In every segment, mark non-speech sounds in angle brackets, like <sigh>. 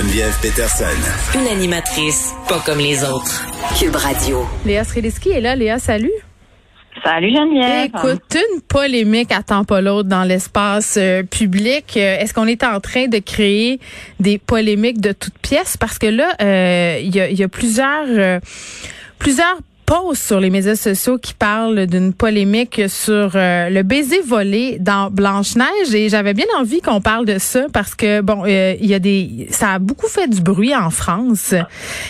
Geneviève Peterson. Une animatrice pas comme les autres. Cube Radio. Léa Srediski est là. Léa, salut. Salut Geneviève. Écoute, une polémique attend pas l'autre dans l'espace euh, public. Euh, Est-ce qu'on est en train de créer des polémiques de toutes pièces? Parce que là, euh, il y, a, y a plusieurs... euh, plusieurs sur les médias sociaux qui parlent d'une polémique sur euh, le baiser volé dans Blanche-Neige et j'avais bien envie qu'on parle de ça parce que bon euh, il y a des ça a beaucoup fait du bruit en France.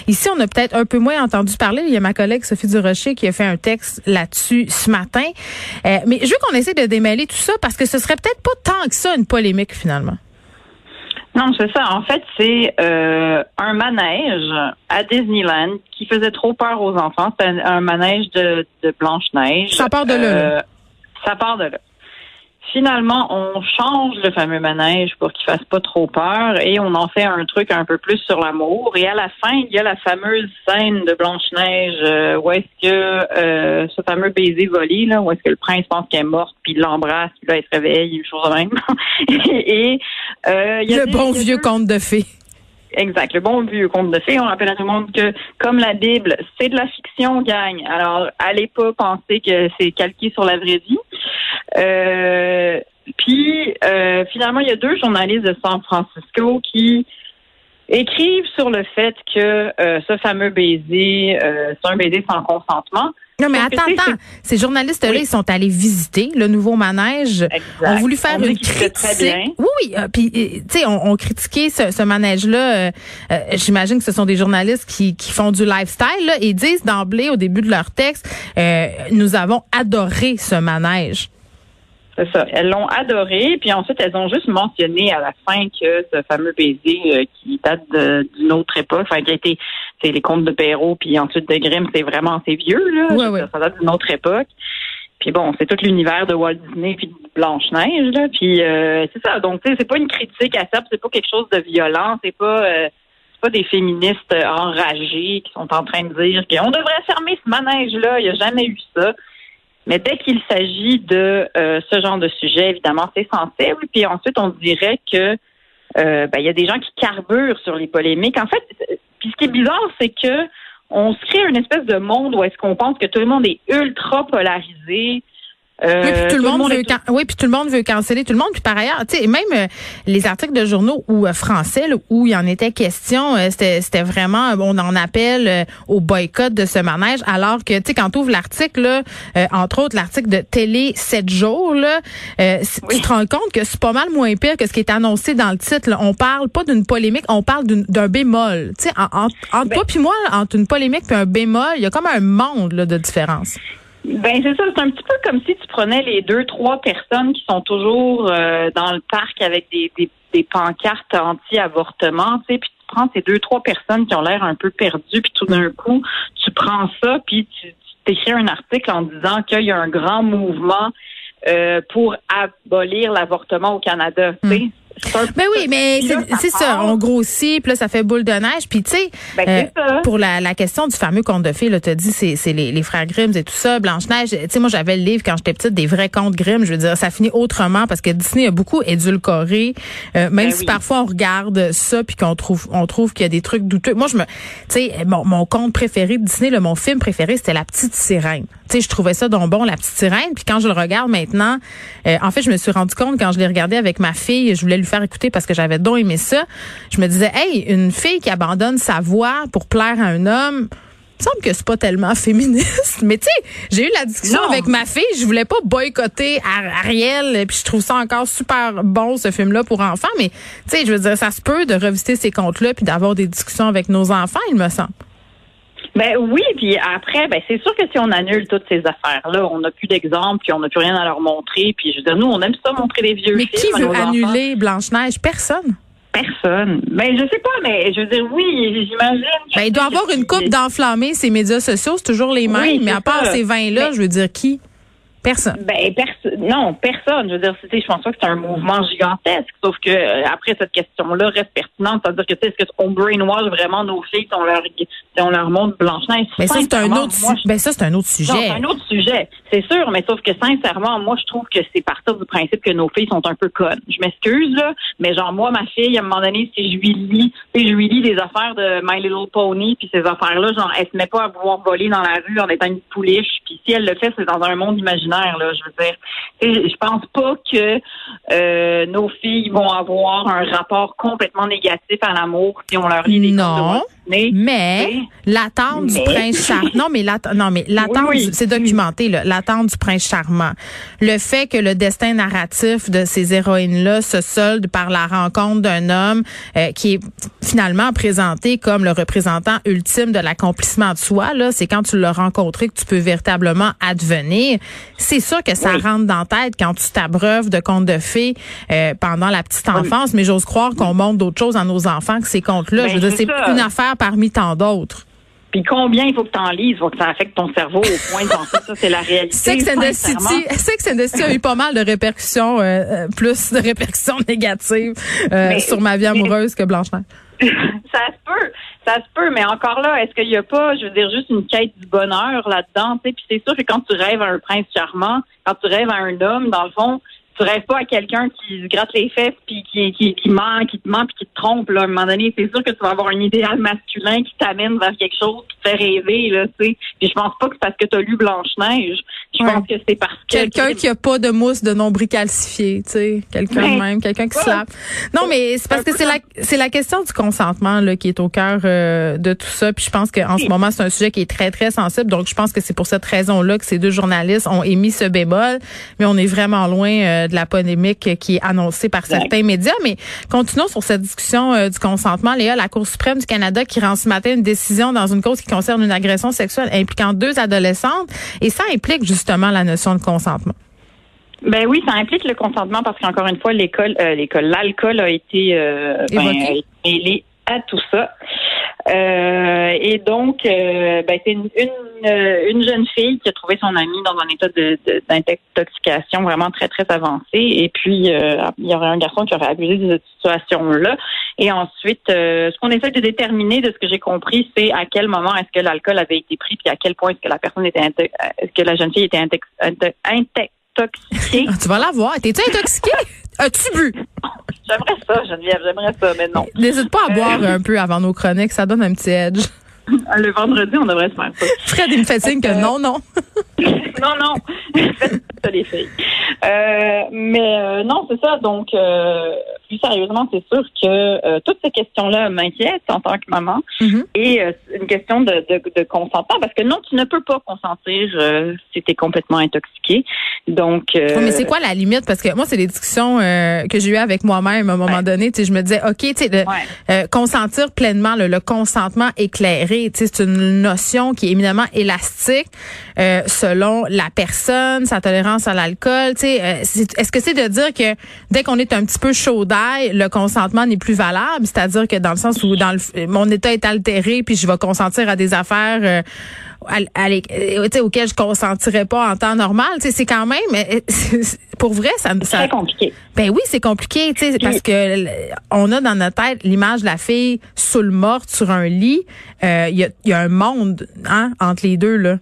Ici on a peut-être un peu moins entendu parler, il y a ma collègue Sophie Durocher qui a fait un texte là-dessus ce matin. Euh, mais je veux qu'on essaie de démêler tout ça parce que ce serait peut-être pas tant que ça une polémique finalement. Non, c'est ça. En fait, c'est euh, un manège à Disneyland qui faisait trop peur aux enfants. C'est un, un manège de, de Blanche-Neige. Ça part de là, là. Euh, ça part de là. Finalement, on change le fameux manège pour qu'il fasse pas trop peur et on en fait un truc un peu plus sur l'amour. Et à la fin, il y a la fameuse scène de Blanche-Neige euh, où est-ce que euh, ce fameux baiser volé, là, où est-ce que le prince pense qu'elle est morte, puis il l'embrasse, puis là, il se réveille, une chose de même. <laughs> et euh, il y a Le des- bon vieux conte de fées. Exact. Le bon vieux conte de fées. On rappelle à tout le monde que, comme la Bible, c'est de la fiction, gagne. Alors, allez pas penser que c'est calqué sur la vraie vie. Euh, puis, euh, finalement, il y a deux journalistes de San Francisco qui écrivent sur le fait que euh, ce fameux baiser, euh, c'est un baiser sans consentement. Non, mais attends, attends. Ces journalistes-là, Oui. ils sont allés visiter le nouveau manège. Exact. ont voulu faire On une critique. très bien. Oui, oui. euh, Puis, euh, tu sais, on, on critiquait ce, ce manège-là. euh, euh, J'imagine que ce sont des journalistes qui, qui font du lifestyle là, et disent d'emblée au début de leur texte, euh, nous avons adoré ce manège. C'est ça. Elles l'ont adoré, puis ensuite elles ont juste mentionné à la fin que ce fameux baiser euh, qui date d'une autre époque, enfin qui a été, c'est les contes de Perrault, puis ensuite de Grimm, c'est vraiment assez vieux là. Ouais, ouais. Ça date d'une autre époque. Puis bon, c'est tout l'univers de Walt Disney puis de Blanche Neige là. Puis euh, c'est ça. Donc tu sais, c'est pas une critique à ça, puis c'est pas quelque chose de violent, c'est pas. euh, c'est pas des féministes enragées qui sont en train de dire qu'on devrait fermer ce manège-là. Il n'y a jamais eu ça. Mais dès qu'il s'agit de euh, ce genre de sujet, évidemment, c'est sensible. Puis ensuite, on dirait que euh, ben, il y a des gens qui carburent sur les polémiques. En fait, puis ce qui est bizarre, c'est que on se crée une espèce de monde où est-ce qu'on pense que tout le monde est ultra polarisé. Euh, oui, puis tout le monde, veut est- can- oui, puis tout le monde veut canceller tout le monde. Puis par ailleurs, tu sais, même euh, les articles de journaux ou euh, français là, où il y en était question, c'était vraiment, on en appelle au boycott de ce manège, alors que tu sais quand tu ouvres l'article, là, euh, entre autres l'article de Télé 7 jours, là, euh, tu te rends compte que c'est pas mal moins pire que ce qui est annoncé dans le titre. là. On parle pas d'une polémique, on parle d'un bémol. Tu sais, en, en- entre Ben toi puis moi, entre une polémique puis un bémol, il y a comme un monde là, de différence. Ben c'est ça, c'est un petit peu comme si tu prenais les deux, trois personnes qui sont toujours euh, dans le parc avec des, des, des pancartes anti-avortement, tu sais, puis tu prends ces deux, trois personnes qui ont l'air un peu perdues, puis tout d'un coup, tu prends ça, puis tu, t'écris un article en disant qu'il y a un grand mouvement euh, pour abolir l'avortement au Canada, tu sais. C'est un Ben oui, mais c'est ça. On grossit, puis là, ça fait boule de neige. Puis tu sais, Ben, ça. pour la, la question du fameux conte de fées, là, t'as dit, c'est c'est les, les frères Grimm et tout ça, Blanche-Neige. Tu sais, moi, j'avais le livre quand j'étais petite, des vrais contes Grimm. Je veux dire, ça finit autrement parce que Disney a beaucoup édulcoré. euh, même Ben si oui. parfois on regarde ça puis qu'on trouve on trouve qu'il y a des trucs douteux. Moi, je me, tu sais, mon, mon conte préféré de Disney, là, mon film préféré, c'était La Petite Sirène. Tu sais, je trouvais ça donc bon, La Petite Sirène. Puis quand je le regarde maintenant, euh, en fait, je me suis rendu compte quand je l'ai regardé avec ma fille, je voulais faire écouter parce que j'avais donc aimé ça. Je me disais, hey, une fille qui abandonne sa voix pour plaire à un homme. Il me semble que c'est pas tellement <laughs> féministe, mais tu sais, j'ai eu la discussion Non. avec ma fille, je voulais pas boycotter Ar- Ariel, puis je trouve ça encore super bon ce film-là pour enfants, mais tu sais, je veux dire, ça se peut de revisiter ces contes-là puis d'avoir des discussions avec nos enfants, il me semble. Ben oui, puis après, ben c'est sûr que si on annule toutes ces affaires-là, on n'a plus d'exemples, puis on n'a plus rien à leur montrer. Puis je veux dire, nous, on aime ça montrer des vieux Mais films qui veut annuler Blanche-Neige? Personne. Personne. Ben, je sais pas, mais je veux dire, oui, j'imagine. Ben, il doit avoir une coupe d'enflammés, ces médias sociaux, c'est toujours les mêmes, Oui, mais à part ça. ces vins-là, Mais- je veux dire, qui? Personne. Ben, perso- non, personne. Je veux dire, je pense pas que c'est un mouvement gigantesque. Sauf que euh, après cette question-là reste pertinente, c'est-à-dire que tu sais, est-ce qu'on brainwash vraiment nos filles si on leur, si on leur montre Blanche Neige Mais ça, c'est un autre, moi, ben, ça, c'est un autre sujet. C'est un autre sujet, c'est sûr, mais sauf que sincèrement, moi, je trouve que c'est partir du principe que nos filles sont un peu connes. Je m'excuse, là, mais genre, moi, ma fille, à un moment donné, si je lui lis, sais, je lui lis des affaires de My Little Pony, puis ces affaires-là, genre, elle se met pas à vouloir voler dans la rue en étant une pouliche, puis si elle le fait, c'est dans un monde imaginaire, là, je veux dire. Je pense pas que euh, nos filles vont avoir un rapport complètement négatif à l'amour si on leur lit des Non. Mais l'attente du prince charmant. <laughs> Non, mais l'attente, non, mais l'attente, Oui, oui. du- c'est documenté, l'attente du prince charmant. Le fait que le destin narratif de ces héroïnes-là se solde par la rencontre d'un homme euh, qui est finalement présenté comme le représentant ultime de l'accomplissement de soi, là, c'est quand tu l'as rencontré que tu peux véritablement advenir. C'est sûr que ça Oui. rentre dans tête quand tu t'abreuves de contes de fées euh, pendant la petite enfance, mais j'ose croire qu'on montre d'autres choses à nos enfants que ces contes-là. Ben, Je veux dire, c'est une affaire parmi tant d'autres. Puis combien il faut que tu en lises pour que ça affecte ton cerveau au point de penser ça, c'est la réalité. Sex and the. City, Sex and the City a eu pas mal de répercussions, euh, euh, plus de répercussions <laughs> négatives euh, Mais- sur ma vie mais- amoureuse que Blanche-Neige. <laughs> ça se peut, ça se peut, mais encore là, est-ce qu'il n'y a pas, je veux dire, juste une quête du bonheur là-dedans, tu sais, puis c'est sûr que quand tu rêves à un prince charmant, quand tu rêves à un homme, dans le fond, tu rêves pas à quelqu'un qui se gratte les fesses puis qui, qui, qui ment, qui te ment puis qui te trompe, là. À un moment donné, c'est sûr que tu vas avoir un idéal masculin qui t'amène vers quelque chose qui te fait rêver, là, tu sais. Puis je pense pas que c'est parce que tu as lu Blanche-Neige. Je Ouais. pense que c'est parce que... Quelqu'un qui a pas de mousse de nombril calcifié, tu sais, quelqu'un de Ouais. même, quelqu'un qui Ouais. slappe. Non, mais c'est parce que c'est la c'est la question du consentement là qui est au cœur euh, de tout ça. Puis je pense qu'en ce moment c'est un sujet qui est très très sensible. Donc je pense que c'est pour cette raison-là que ces deux journalistes ont émis ce bémol. Mais on est vraiment loin euh, de la polémique qui est annoncée par Exact. certains médias. Mais continuons sur cette discussion euh, du consentement. Léa, la Cour suprême du Canada qui rend ce matin une décision dans une cause qui concerne une agression sexuelle impliquant deux adolescentes. Et ça implique justement la notion de consentement. Ben oui, ça implique le consentement parce qu'encore une fois, l'école, euh, l'école, l'alcool a été euh, ben, a été mêlé à tout ça. Euh, et donc, euh, ben, c'est une, une, euh, une jeune fille qui a trouvé son amie dans un état de, de- d'intoxication vraiment très, très avancé. Et puis, euh, il y aurait un garçon qui aurait abusé de cette situation-là. Et ensuite, euh, ce qu'on essaie de déterminer, de ce que j'ai compris, c'est à quel moment est-ce que l'alcool avait été pris, puis à quel point est-ce que la personne était, est-ce que la jeune fille était intoxiquée. Ah, tu vas la voir. T'es-tu intoxiqué? As-tu bu? <laughs> J'aimerais ça, Geneviève, j'aimerais ça, mais non. N'hésite pas à boire un peu avant nos chroniques, ça donne un petit edge. <laughs> Le vendredi, on devrait se faire ça. Fred, il me fait signe que non, non. <laughs> non, non, faites <laughs> ça, les filles. Euh, mais euh, non, c'est ça. Donc, euh, plus sérieusement, c'est sûr que euh, toutes ces questions-là m'inquiètent en tant que maman. Mhm. Et euh, c'est une question de, de, de consentement, parce que non, tu ne peux pas consentir euh, si tu es complètement intoxiqué. Donc, euh, Ouais, mais c'est quoi la limite? Parce que moi, c'est des discussions euh, que j'ai eues avec moi-même à un moment Ouais. donné. Je me disais, OK, tu sais, de- Ouais. euh, consentir pleinement, le, le consentement éclairé, c'est une notion qui est éminemment élastique euh, selon la personne, sa tolérance à l'alcool. Euh, est-ce que c'est de dire que dès qu'on est un petit peu chaud d'ail, le consentement n'est plus valable? C'est-à-dire que dans le sens où mon état est altéré, puis je vais consentir à des affaires... euh, à, à euh, je consentirais pas en temps normal, c'est quand même euh, <laughs> pour vrai ça, c'est ça très compliqué. ben oui, c'est compliqué, tu sais, parce que on a dans notre tête l'image de la fille sous le morte sur un lit. Euh, Il y, a, y a un monde hein, entre les deux là.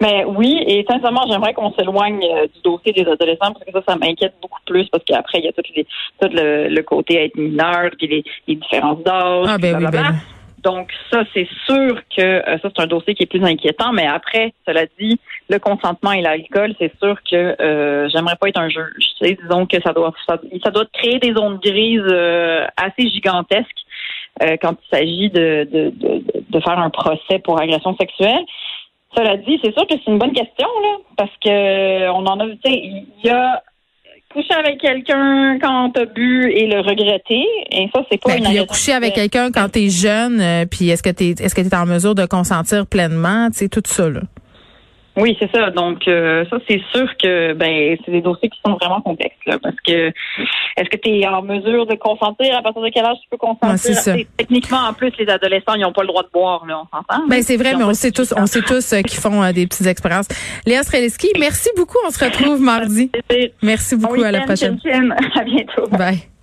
Mais oui, et sincèrement, j'aimerais qu'on s'éloigne euh, du dossier des adolescents parce que ça, ça m'inquiète beaucoup plus parce qu'après, il y a tout, les, tout le, le côté être mineur, puis les, les différences d'âge, Ah, ben oui, ben Donc ça, c'est sûr que euh, ça, c'est un dossier qui est plus inquiétant. Mais après, cela dit, le consentement et l'alcool, c'est sûr que euh, j'aimerais pas être un juge. Disons que ça doit ça, doit créer des zones grises euh, assez gigantesques euh, quand il s'agit de, de, de, de faire un procès pour agression sexuelle. Cela dit, c'est sûr que c'est une bonne question, là, parce que on en a, il y a coucher avec quelqu'un quand t'as bu et le regretter, et ça, c'est pas Ben, une puis il a couché avec quelqu'un quand t'es jeune, euh, puis est-ce que t'es est-ce que t'es en mesure de consentir pleinement, tu sais tout ça là? Oui, c'est ça. Donc, euh, ça, c'est sûr que ben c'est des dossiers qui sont vraiment complexes, là, parce que est-ce que tu es en mesure de consentir? À partir de quel âge tu peux consentir? Ça. Techniquement, en plus, les adolescents, ils n'ont pas le droit de boire, là, on s'entend? Ben c'est vrai, mais on sait tous, on sait tous euh, qui font euh, des petites expériences. Léa Streliski, merci beaucoup. On se retrouve <laughs> mardi. Merci Bon beaucoup. À la prochaine. À bientôt. Bye.